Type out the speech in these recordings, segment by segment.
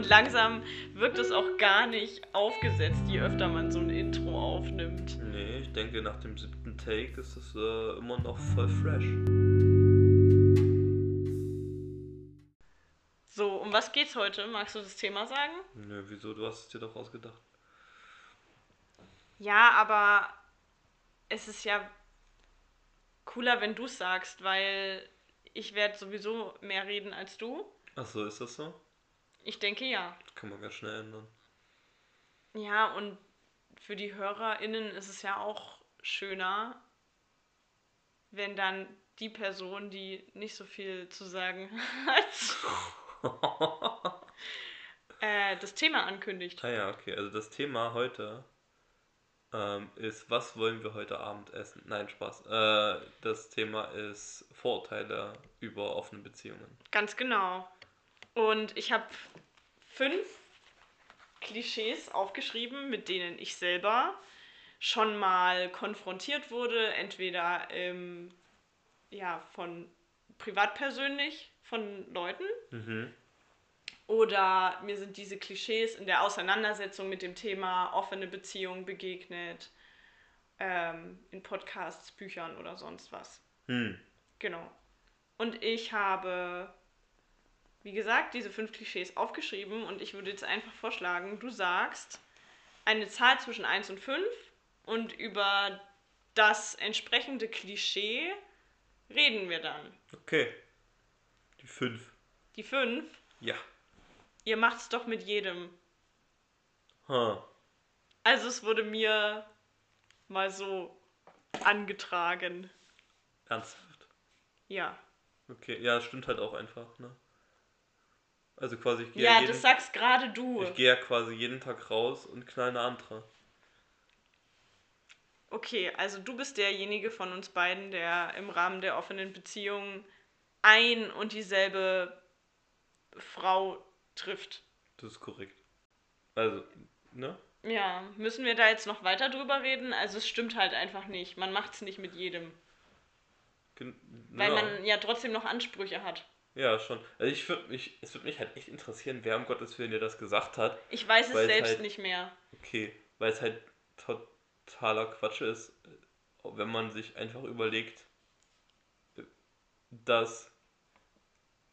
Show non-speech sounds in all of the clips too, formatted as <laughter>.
Und langsam wirkt es auch gar nicht aufgesetzt, je öfter man so ein Intro aufnimmt. Nee, ich denke, nach dem siebten Take ist es äh, immer noch voll fresh. So, um was geht's heute? Magst du das Thema sagen? Nö, wieso? Du hast es dir doch ausgedacht. Ja, aber es ist ja cooler, wenn du es sagst, weil ich werde sowieso mehr reden als du. Ach so, ist das so? Ich denke ja. Das kann man ganz schnell ändern. Ja, und für die HörerInnen ist es ja auch schöner, wenn dann die Person, die nicht so viel zu sagen <laughs> hat, <laughs> äh, das Thema ankündigt. Ah ja, okay. Also das Thema heute ähm, ist, was wollen wir heute Abend essen? Nein, Spaß. Äh, das Thema ist Vorurteile über offene Beziehungen. Ganz genau. Und ich habe fünf Klischees aufgeschrieben, mit denen ich selber schon mal konfrontiert wurde, entweder ähm, ja, von privat persönlich von Leuten Mhm. oder mir sind diese Klischees in der Auseinandersetzung mit dem Thema offene Beziehung begegnet, ähm, in Podcasts, Büchern oder sonst was. Hm. Genau. Und ich habe, wie gesagt, diese fünf Klischees aufgeschrieben und ich würde jetzt einfach vorschlagen, du sagst eine Zahl zwischen 1 und 5 und über das entsprechende Klischee reden wir dann. Okay. Die fünf. Die 5, Ja. ihr macht's doch mit jedem. Ha. Also es wurde mir mal so angetragen. Ernsthaft. Ja. Okay. Ja, das stimmt halt auch einfach, ne? Also quasi, ich gehe Ja, jeden, das sagst gerade du. ich gehe ja quasi jeden Tag raus und knall eine andere. Okay, also du bist derjenige von uns beiden, der im Rahmen der offenen Beziehung ein und dieselbe Frau trifft. Das ist korrekt. Also, ne? Ja, müssen wir da jetzt noch weiter drüber reden? Also es stimmt halt einfach nicht. Man macht es nicht mit jedem. Gen Weil ja. man ja trotzdem noch Ansprüche hat. Ja, schon. Also ich würde mich, es würde mich halt echt interessieren, wer um Gottes Willen dir das gesagt hat. Ich weiß es selbst halt- nicht mehr. Okay, weil es halt totaler Quatsch ist, wenn man sich einfach überlegt, dass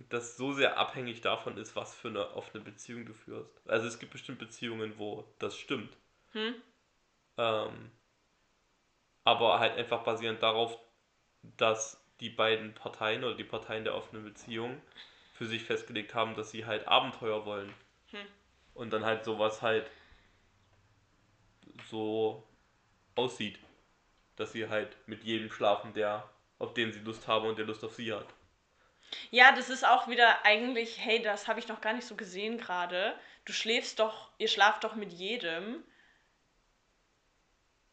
das so sehr abhängig davon ist, was für eine offene Beziehung du führst. Also es gibt bestimmt Beziehungen, wo das stimmt. Hm? Ähm, aber halt einfach basierend darauf, dass die beiden Parteien oder die Parteien der offenen Beziehung für sich festgelegt haben, dass sie halt Abenteuer wollen. Hm. Und dann halt sowas halt so aussieht, dass sie halt mit jedem schlafen, der auf den sie Lust haben und der Lust auf sie hat. Ja, das ist auch wieder eigentlich, hey, das habe ich noch gar nicht so gesehen gerade. Du schläfst doch, ihr schlaft doch mit jedem.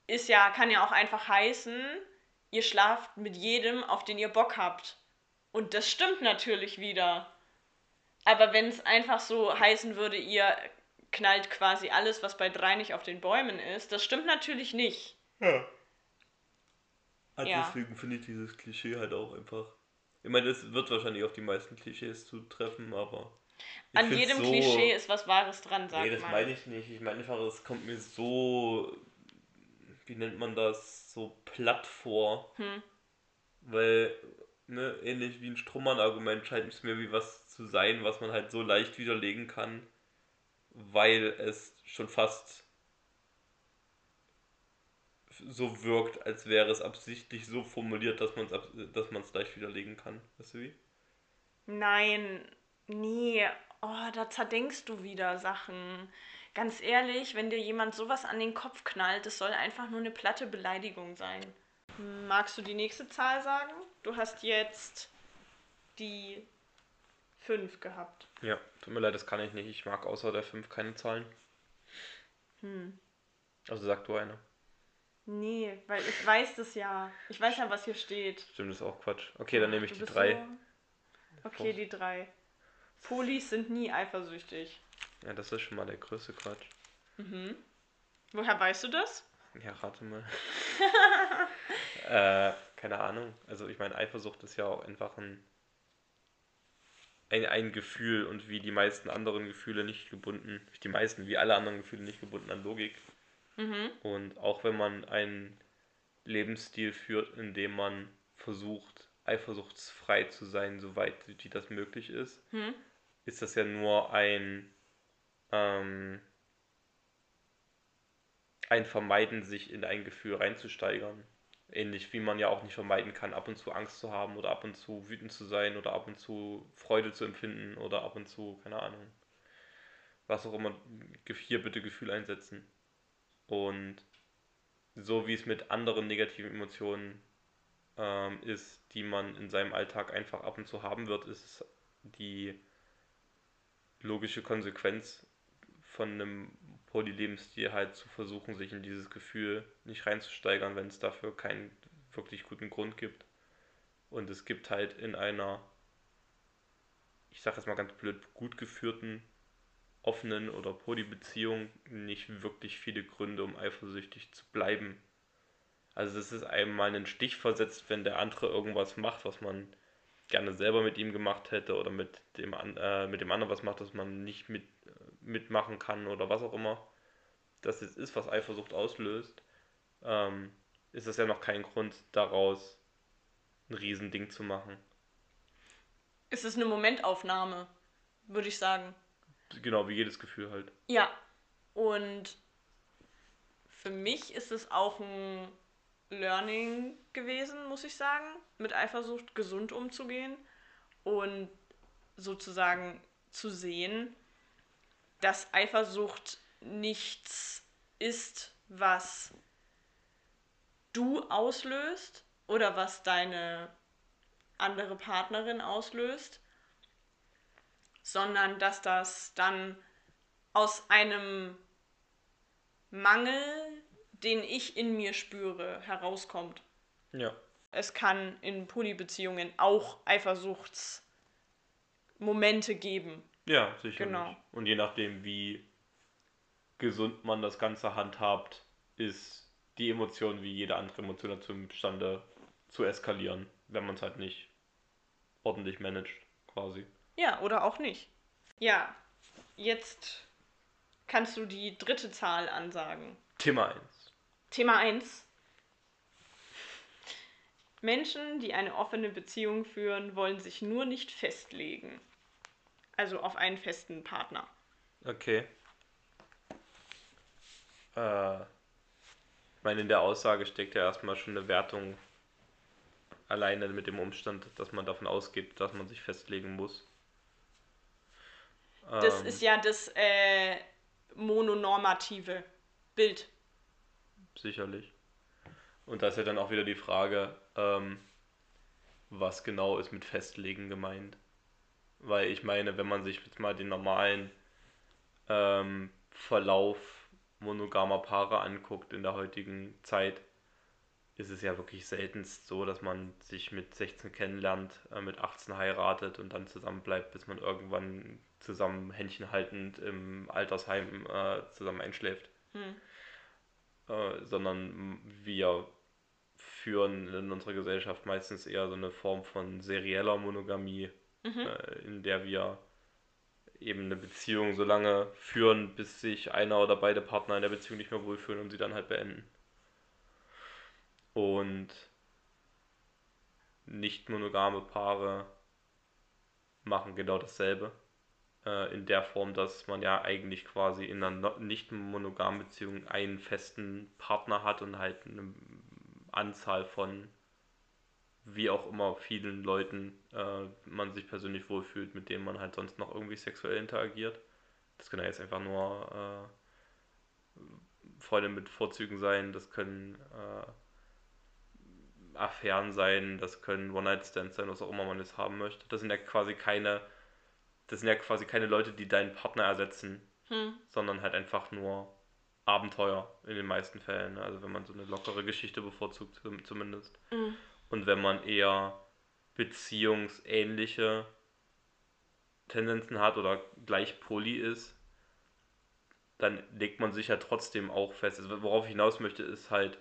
Ist ja, kann ja auch einfach heißen, ihr schlaft mit jedem, auf den ihr Bock habt. Und das stimmt natürlich wieder. Aber wenn es einfach so heißen würde, ihr knallt quasi alles, was bei drei nicht auf den Bäumen ist, das stimmt natürlich nicht. Ja. Also Ja. deswegen finde ich dieses Klischee halt auch einfach. Ich meine, es wird wahrscheinlich auf die meisten Klischees zutreffen, aber. ich An jedem so- Klischee ist was Wahres dran, sagt Nee, das man. meine ich nicht. Ich meine einfach, es kommt mir so. Wie nennt man das? So platt vor. Hm. Weil, ne, ähnlich wie ein Strohmann-Argument scheint es mir wie was zu sein, was man halt so leicht widerlegen kann, weil es schon fast so wirkt, als wäre es absichtlich so formuliert, dass man es dass man es leicht widerlegen kann. Weißt du wie? Nein, nee, oh, da zerdenkst du wieder Sachen. Ganz ehrlich, wenn dir jemand sowas an den Kopf knallt, das soll einfach nur eine platte Beleidigung sein. Magst du die nächste Zahl sagen? Du hast jetzt die 5 gehabt. Ja, tut mir leid, das kann ich nicht. Ich mag außer der 5 keine Zahlen. Hm. Also sag du eine. Nee, weil ich weiß das ja. Ich weiß ja, was hier steht. Stimmt, das ist auch Quatsch. Okay, dann nehme ich Du die bist 3. So... Okay, die 3. Polis sind nie eifersüchtig. Ja, das ist schon mal der größte Quatsch. Mhm. Woher weißt du das? Ja, rate mal. <laughs> äh, keine Ahnung. Also ich meine, Eifersucht ist ja auch einfach ein ein, ein Gefühl und wie die meisten anderen Gefühle nicht gebunden, die meisten, wie alle anderen Gefühle nicht gebunden an Logik. Mhm. Und auch wenn man einen Lebensstil führt, in dem man versucht, eifersuchtsfrei zu sein, soweit wie das möglich ist, Hm? ist das ja nur ein, ähm, ein Vermeiden, sich in ein Gefühl reinzusteigern. Ähnlich wie man ja auch nicht vermeiden kann, ab und zu Angst zu haben oder ab und zu wütend zu sein oder ab und zu Freude zu empfinden oder ab und zu, keine Ahnung, was auch immer, hier bitte Gefühl einsetzen. Und so wie es mit anderen negativen Emotionen ähm, ist, die man in seinem Alltag einfach ab und zu haben wird, ist es die logische Konsequenz von einem Polylebensstil halt zu versuchen, sich in dieses Gefühl nicht reinzusteigern, wenn es dafür keinen wirklich guten Grund gibt. Und es gibt halt in einer, ich sag jetzt mal ganz blöd, gut geführten, offenen oder Polybeziehung nicht wirklich viele Gründe, um eifersüchtig zu bleiben. Also es ist einem mal einen Stich versetzt, wenn der andere irgendwas macht, was man gerne selber mit ihm gemacht hätte oder mit dem, äh, mit dem anderen was macht, das man nicht mit, mitmachen kann oder was auch immer das jetzt ist, was Eifersucht auslöst, ähm, ist das ja noch kein Grund daraus ein Riesending zu machen. Es ist eine Momentaufnahme, würde ich sagen. Genau wie jedes Gefühl halt. Ja. Und für mich ist es auch ein Learning gewesen, muss ich sagen, mit Eifersucht gesund umzugehen und sozusagen zu sehen, dass Eifersucht nichts ist, was du auslöst oder was deine andere Partnerin auslöst, sondern dass das dann aus einem Mangel, den ich in mir spüre, herauskommt. Ja. Es kann in Polybeziehungen auch Eifersuchtsmomente geben. Ja, sicher. Genau. Und je nachdem, wie gesund man das Ganze handhabt, ist die Emotion wie jede andere Emotion dazu imstande zu eskalieren, wenn man es halt nicht ordentlich managt, quasi. Ja, oder auch nicht. Ja, jetzt kannst du die dritte Zahl ansagen. Thema 1. Thema 1. Menschen, die eine offene Beziehung führen, wollen sich nur nicht festlegen. Also auf einen festen Partner. Okay. Äh, ich meine, in der Aussage steckt ja erstmal schon eine Wertung alleine mit dem Umstand, dass man davon ausgeht, dass man sich festlegen muss. Das Ähm, ist ja das äh, mononormative Bild. Sicherlich. Und da ist ja dann auch wieder die Frage, ähm, was genau ist mit Festlegen gemeint. Weil ich meine, wenn man sich jetzt mal den normalen ähm, Verlauf monogamer Paare anguckt in der heutigen Zeit, ist es ja wirklich seltenst so, dass man sich mit 16 kennenlernt, äh, mit 18 heiratet und dann zusammen bleibt, bis man irgendwann zusammen Händchen haltend im Altersheim äh, zusammen einschläft Hm. äh, sondern wir führen in unserer Gesellschaft meistens eher so eine Form von serieller Monogamie, Mhm. äh, in der wir eben eine Beziehung so lange führen, bis sich einer oder beide Partner in der Beziehung nicht mehr wohlfühlen und sie dann halt beenden. Und nicht monogame Paare machen genau dasselbe. Äh, in der Form, dass man ja eigentlich quasi in einer nicht monogamen Beziehung einen festen Partner hat und halt eine Anzahl von wie auch immer vielen Leuten äh, man sich persönlich wohlfühlt, mit denen man halt sonst noch irgendwie sexuell interagiert. Das können ja jetzt einfach nur äh, Freunde mit Vorzügen sein, das können äh, Affären sein, das können One-Night-Stands sein, was auch immer man jetzt haben möchte. Das sind ja quasi keine, das sind ja quasi keine Leute, die deinen Partner ersetzen, Hm. sondern halt einfach nur Abenteuer in den meisten Fällen. Also wenn man so eine lockere Geschichte bevorzugt zum- zumindest. Mhm. Und wenn man eher beziehungsähnliche Tendenzen hat oder gleich poly ist, dann legt man sich ja trotzdem auch fest. Also worauf ich hinaus möchte, ist halt,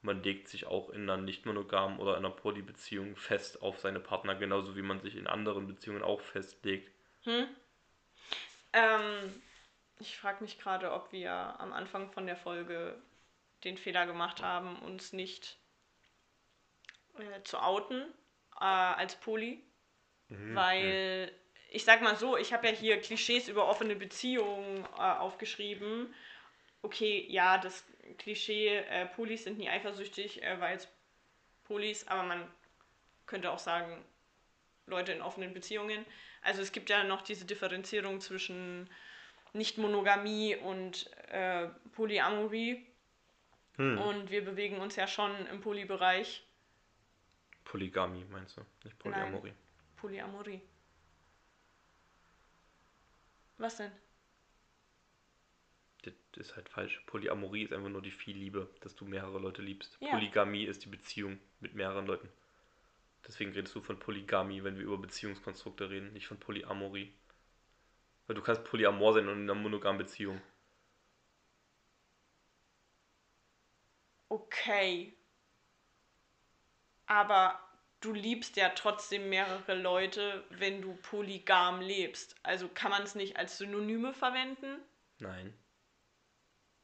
man legt sich auch in einer nicht monogamen oder einer Polybeziehung fest auf seine Partner, genauso wie man sich in anderen Beziehungen auch festlegt. Hm? Ähm, ich frage mich gerade, ob wir am Anfang von der Folge den Fehler gemacht haben, uns nicht äh, zu outen äh, als Poly. Mhm. Weil, ich sag mal so, ich habe ja hier Klischees über offene Beziehungen äh, aufgeschrieben. Okay, ja, das Klischee, äh, Polis sind nie eifersüchtig, äh, weil es Polis, aber man könnte auch sagen, Leute in offenen Beziehungen. Also es gibt ja noch diese Differenzierung zwischen Nicht-Monogamie und äh, Polyamorie. Hm. Und wir bewegen uns ja schon im Polybereich. Polygamie meinst du, nicht Polyamorie. Nein. Polyamorie. Was denn? Das ist halt falsch. Polyamorie ist einfach nur die Vielliebe, dass du mehrere Leute liebst. Ja. Polygamie ist die Beziehung mit mehreren Leuten. Deswegen redest du von Polygamie, wenn wir über Beziehungskonstrukte reden, nicht von Polyamorie. Weil du kannst polyamor sein und in einer monogamen Beziehung. Okay. Aber du liebst ja trotzdem mehrere Leute, wenn du polygam lebst. Also kann man es nicht als Synonyme verwenden? Nein.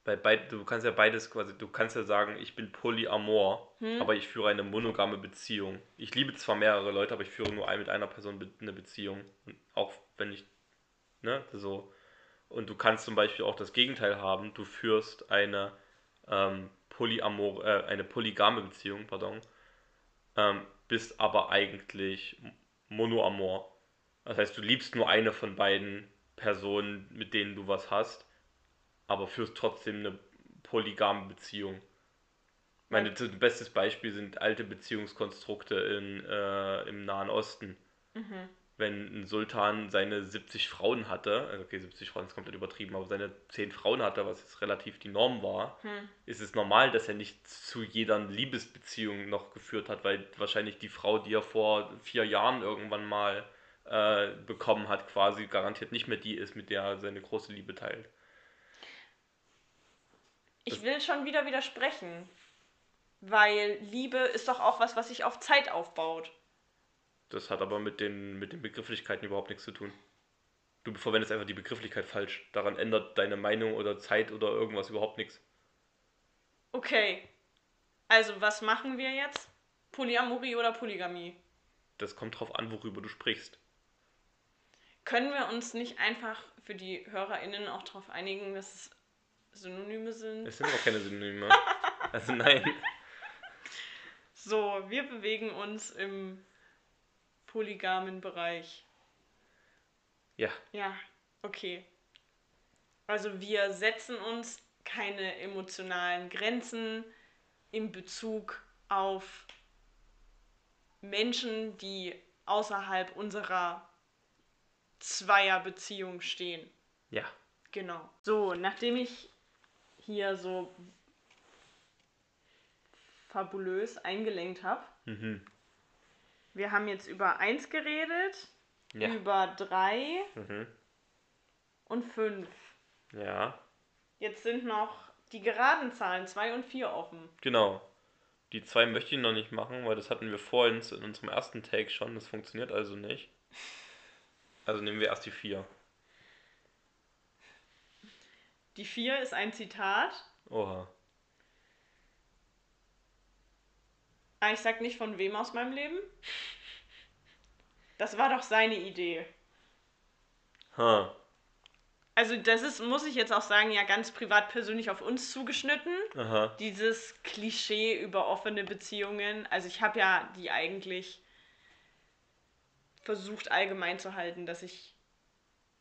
Bei beid, du kannst ja beides quasi, du kannst ja sagen, ich bin polyamor, Hm? aber ich führe eine monogame Beziehung. Ich liebe zwar mehrere Leute, aber ich führe nur ein, mit einer Person eine Beziehung. Und auch wenn ich, ne, so. Und du kannst zum Beispiel auch das Gegenteil haben, du führst eine ähm, polyamor, äh, eine polygame Beziehung, pardon, ähm, bist aber eigentlich monoamor. Das heißt, du liebst nur eine von beiden Personen, mit denen du was hast, aber führst trotzdem eine polygame Beziehung. Ich meine, das bestes Beispiel sind alte Beziehungskonstrukte in, äh, im Nahen Osten. Mhm. Wenn ein Sultan seine 70 Frauen hatte, also okay, 70 Frauen ist komplett übertrieben, aber seine 10 Frauen hatte, was jetzt relativ die Norm war, Hm. ist es normal, dass er nicht zu jeder Liebesbeziehung noch geführt hat, weil wahrscheinlich die Frau, die er vor vier Jahren irgendwann mal äh, bekommen hat, quasi garantiert nicht mehr die ist, mit der er seine große Liebe teilt. Ich will schon wieder widersprechen. Weil Liebe ist doch auch was, was sich auf Zeit aufbaut. Das hat aber mit den, mit den Begrifflichkeiten überhaupt nichts zu tun. Du verwendest einfach die Begrifflichkeit falsch. Daran ändert deine Meinung oder Zeit oder irgendwas überhaupt nichts. Okay. Also, was machen wir jetzt? Polyamorie oder Polygamie? Das kommt drauf an, worüber du sprichst. Können wir uns nicht einfach für die HörerInnen auch darauf einigen, dass es Synonyme sind? Es sind aber keine Synonyme. <laughs> Also nein. So, wir bewegen uns im polygamen Bereich. Ja, Ja, okay. Also wir setzen uns keine emotionalen Grenzen in Bezug auf Menschen, die außerhalb unserer Zweierbeziehung stehen. ja. Genau. So, nachdem ich hier so fabulös eingelenkt habe, Mhm. Wir haben jetzt über 1 geredet, Ja. über 3 Mhm. und 5. Ja, Jetzt sind noch die geraden Zahlen 2 und 4 offen. genau. Die zwei möchte ich noch nicht machen, weil das hatten wir vorhin in unserem ersten Take schon. Das funktioniert also nicht. Also nehmen wir erst die vier. Die 4 ist ein Zitat. Oha. Ah, ich sag nicht von wem aus meinem Leben. Das war doch seine Idee. Ha. Also das ist, muss ich jetzt auch sagen, ja ganz privat persönlich auf uns zugeschnitten. Aha. Dieses Klischee über offene Beziehungen. Also ich habe ja die eigentlich versucht allgemein zu halten, dass ich,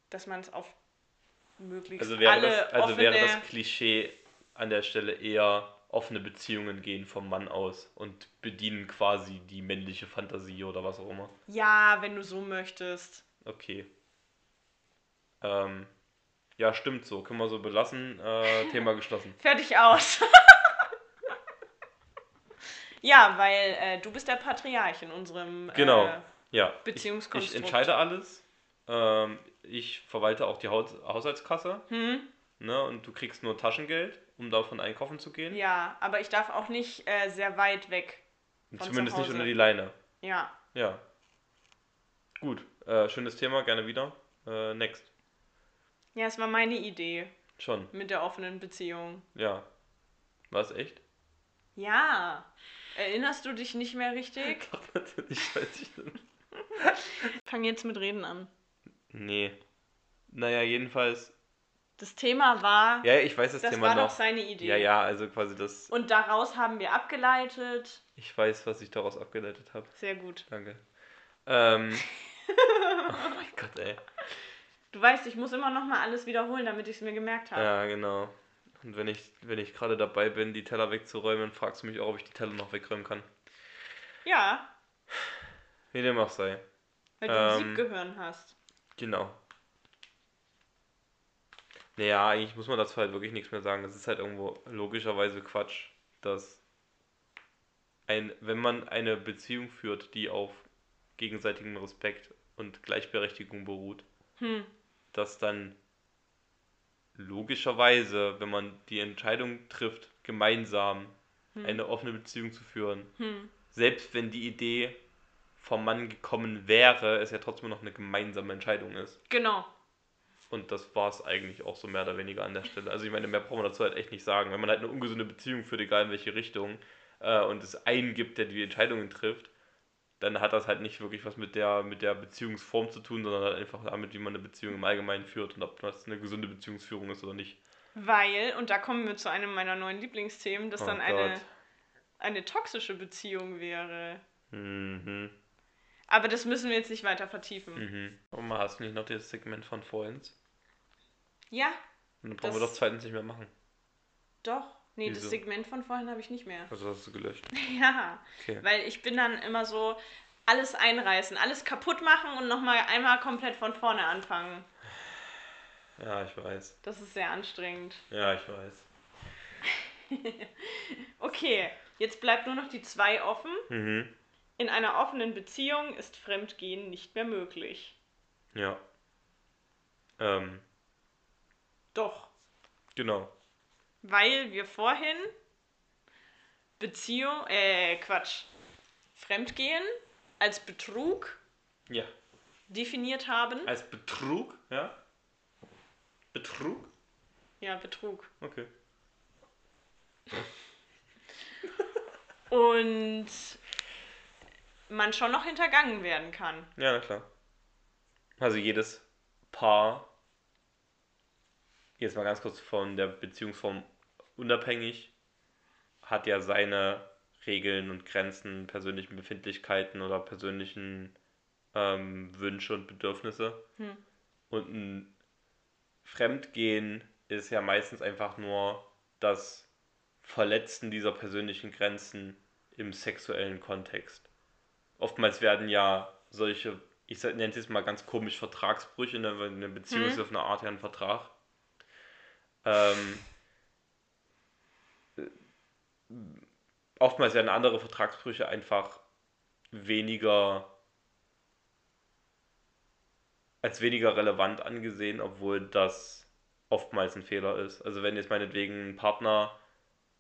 dass man es auf möglichst Also wäre, alle das, also offene... wäre das Klischee an der Stelle eher offene Beziehungen gehen vom Mann aus und bedienen quasi die männliche Fantasie oder was auch immer. ja, wenn du so möchtest. Okay. Ähm, ja, stimmt so. Können wir so belassen. Äh, <laughs> Thema geschlossen. Fertig aus. <laughs> ja, weil äh, du bist der Patriarch in unserem Genau. äh, Ja. Ich, Beziehungskonstrukt. ich entscheide alles. Ähm, ich verwalte auch die Haus Haushaltskasse. hm? ne, und du kriegst nur Taschengeld, um davon einkaufen zu gehen. Ja, aber ich darf auch nicht äh, sehr weit weg. Zumindest zu nicht unter die Leine. Ja. Ja. Gut, äh, schönes Thema, gerne wieder. Äh, next. Ja, es war meine Idee Schon, mit der offenen Beziehung. ja. War es echt? Ja. Erinnerst du dich nicht mehr richtig? <laughs> Doch, natürlich weiß ich nicht. <laughs> Fang jetzt mit Reden an. Nee. Naja, jedenfalls. Das Thema war, Ja, ich weiß das, das Thema war noch. doch seine Idee. Ja, ja, also quasi das. Und daraus haben wir abgeleitet. Ich weiß, was ich daraus abgeleitet habe. Sehr gut. Danke. Ähm. <laughs> oh mein Gott, ey. Du weißt, ich muss immer noch mal alles wiederholen, damit ich es mir gemerkt habe. Ja, genau. Und wenn ich, wenn ich gerade dabei bin, die Teller wegzuräumen, fragst du mich auch, ob ich die Teller noch wegräumen kann. Ja, Wie dem auch sei. weil du Ähm. Musikgehirn hast. Genau. Naja, eigentlich muss man dazu halt wirklich nichts mehr sagen. Das ist halt irgendwo logischerweise Quatsch, dass ein, wenn man eine Beziehung führt, die auf gegenseitigem Respekt und Gleichberechtigung beruht, Hm. dass dann logischerweise, wenn man die Entscheidung trifft, gemeinsam eine offene Beziehung zu führen, Hm. selbst wenn die Idee vom Mann gekommen wäre, es ja trotzdem noch eine gemeinsame Entscheidung ist. Genau. Und das war es eigentlich auch so mehr oder weniger an der Stelle. Also ich meine, mehr braucht man dazu halt echt nicht sagen. Wenn man halt eine ungesunde Beziehung führt, egal in welche Richtung, äh, und es einen gibt, der die Entscheidungen trifft, dann hat das halt nicht wirklich was mit der, mit der Beziehungsform zu tun, sondern halt einfach damit, wie man eine Beziehung im Allgemeinen führt und ob das eine gesunde Beziehungsführung ist oder nicht. Weil, und da kommen wir zu einem meiner neuen Lieblingsthemen, das Oh dann eine, eine toxische Beziehung wäre. Mhm. Aber das müssen wir jetzt nicht weiter vertiefen. Mhm. Und mal hast du nicht noch das Segment von vorhin? Ja, Und dann brauchen wir Das- doch zweitens nicht mehr machen. doch. Nee, das Wieso? Segment von vorhin habe ich nicht mehr. Also hast du gelöscht. <laughs> Ja, Okay. weil ich bin dann immer so, alles einreißen, alles kaputt machen und nochmal einmal komplett von vorne anfangen. Ja, ich weiß. Das ist sehr anstrengend. <laughs> Ja, ich weiß. Okay, jetzt bleibt nur noch die zwei offen. Mhm. In einer offenen Beziehung ist Fremdgehen nicht mehr möglich. Ja. Ähm, Doch, genau. weil wir vorhin Beziehung, äh, Quatsch, Fremdgehen als Betrug Ja. definiert haben. Als Betrug, ja? Betrug? Ja, Betrug. Okay. Und man schon noch hintergangen werden kann. Ja, na klar. Also jedes Paar, jetzt mal ganz kurz von der Beziehungsform unabhängig, hat ja seine Regeln und Grenzen, persönlichen Befindlichkeiten oder persönlichen ähm, Wünsche und Bedürfnisse. Hm. Und ein Fremdgehen ist ja meistens einfach nur das Verletzen dieser persönlichen Grenzen im sexuellen Kontext. Oftmals werden ja solche, ich nenne es jetzt mal ganz komisch, Vertragsbrüche, ne, weil eine Beziehung Mhm. ist auf eine Art ja ein Vertrag. Ähm, äh, oftmals werden andere Vertragsbrüche einfach weniger als weniger relevant angesehen, obwohl das oftmals ein Fehler ist. Also wenn jetzt meinetwegen ein Partner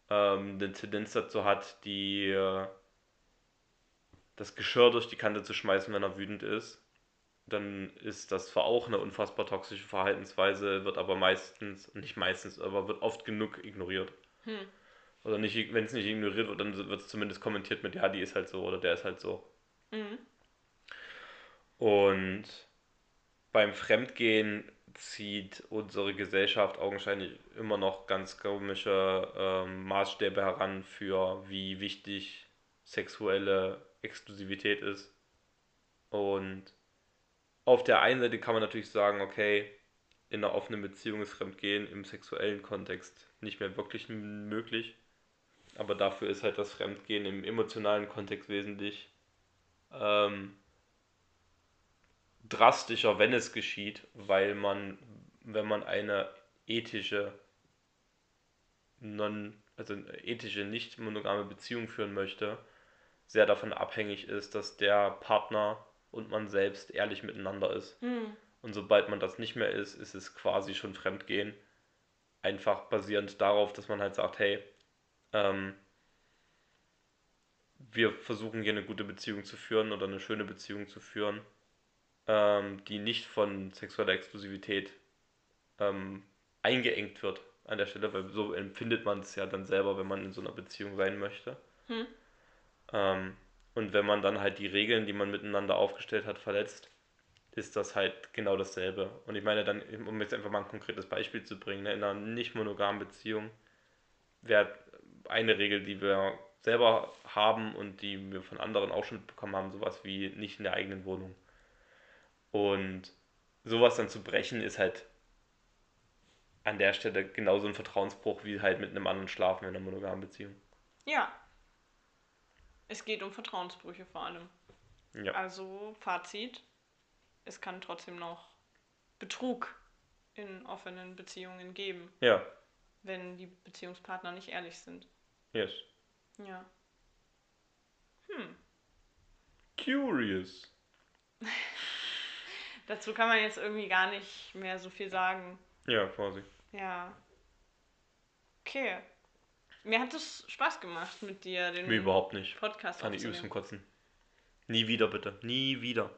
ähm, eine Tendenz dazu hat, die äh, das Geschirr durch die Kante zu schmeißen, wenn er wütend ist, dann ist das zwar auch eine unfassbar toxische Verhaltensweise, wird aber meistens, nicht meistens, aber wird oft genug ignoriert. Hm. Oder nicht, wenn es nicht ignoriert wird, dann wird es zumindest kommentiert mit, ja, die ist halt so oder der ist halt so. Mhm. Und beim Fremdgehen zieht unsere Gesellschaft augenscheinlich immer noch ganz komische ähm, Maßstäbe heran für wie wichtig sexuelle Exklusivität ist. Und auf der einen Seite kann man natürlich sagen, okay, in einer offenen Beziehung ist Fremdgehen im sexuellen Kontext nicht mehr wirklich möglich. Aber dafür ist halt das Fremdgehen im emotionalen Kontext wesentlich ähm, drastischer, wenn es geschieht, weil man, wenn man eine ethische, non, also ethische, nicht monogame Beziehung führen möchte, sehr davon abhängig ist, dass der Partner und man selbst ehrlich miteinander ist. Hm. Und sobald man das nicht mehr ist, ist es quasi schon Fremdgehen. einfach basierend darauf, dass man halt sagt, hey, ähm, wir versuchen hier eine gute Beziehung zu führen oder eine schöne Beziehung zu führen, ähm, die nicht von sexueller Exklusivität ähm, eingeengt wird an der Stelle, weil so empfindet man es ja dann selber, wenn man in so einer Beziehung sein möchte. Hm. Ähm, und wenn man dann halt die Regeln, die man miteinander aufgestellt hat, verletzt, ist das halt genau dasselbe. Und ich meine dann, um jetzt einfach mal ein konkretes Beispiel zu bringen, ne, in einer nicht monogamen Beziehung wäre eine Regel, die wir selber haben und die wir von anderen auch schon mitbekommen haben, sowas wie nicht in der eigenen Wohnung. Und sowas dann zu brechen, ist halt an der Stelle genauso ein Vertrauensbruch wie halt mit einem anderen schlafen in einer monogamen Beziehung. Ja. Es geht um Vertrauensbrüche vor allem. Ja. Also Fazit, es kann trotzdem noch Betrug in offenen Beziehungen geben, Ja, wenn die Beziehungspartner nicht ehrlich sind. yes. Ja. Hm. Curious. <laughs> Dazu kann man jetzt irgendwie gar nicht mehr so viel sagen. Ja, quasi. Ja. Okay. Mir hat es Spaß gemacht mit dir, den Mir überhaupt nicht. Podcast Fand ich übelst zum. Kotzen. Nie wieder, bitte. Nie wieder.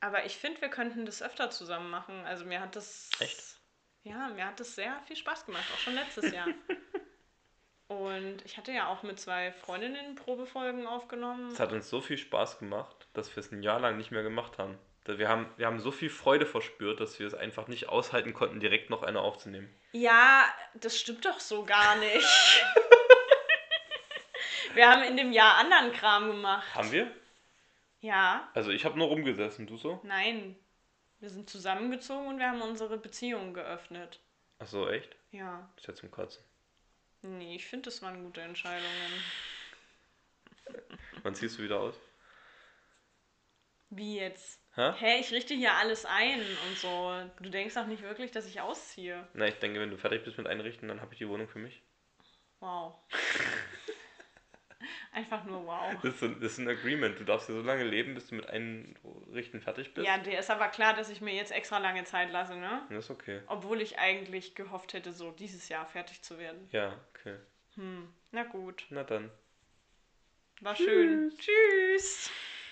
Aber ich finde, wir könnten das öfter zusammen machen. Also mir hat das. Echt? Ja, mir hat das sehr viel Spaß gemacht, auch schon letztes Jahr. <laughs> Und ich hatte ja auch mit zwei Freundinnen Probefolgen aufgenommen. Es hat uns so viel Spaß gemacht, dass wir es ein Jahr lang nicht mehr gemacht haben. Wir haben, wir haben so viel Freude verspürt, dass wir es einfach nicht aushalten konnten, direkt noch eine aufzunehmen. Ja, das stimmt doch so gar nicht. <laughs> wir haben in dem Jahr anderen Kram gemacht. Haben wir? Ja, Also ich habe nur rumgesessen, du so? nein. Wir sind zusammengezogen und wir haben unsere Beziehung geöffnet. Ach so, echt? Ja. Ist ja zum Kotzen. Nee, ich finde, das waren gute Entscheidungen. Wann ziehst du wieder aus? Wie jetzt? Hä? Hä, ich richte hier alles ein und so. Du denkst doch nicht wirklich, dass ich ausziehe. Na, ich denke, wenn du fertig bist mit Einrichten, dann habe ich die Wohnung für mich. Wow. <laughs> Einfach nur wow. Das ist, so, das ist ein Agreement. Du darfst hier so lange leben, bis du mit Einrichten fertig bist. Ja, dir ist aber klar, dass ich mir jetzt extra lange Zeit lasse, ne? Das ist okay. Obwohl ich eigentlich gehofft hätte, so dieses Jahr fertig zu werden. Ja, okay. Hm, na gut. Na dann. War schön. Tschüss.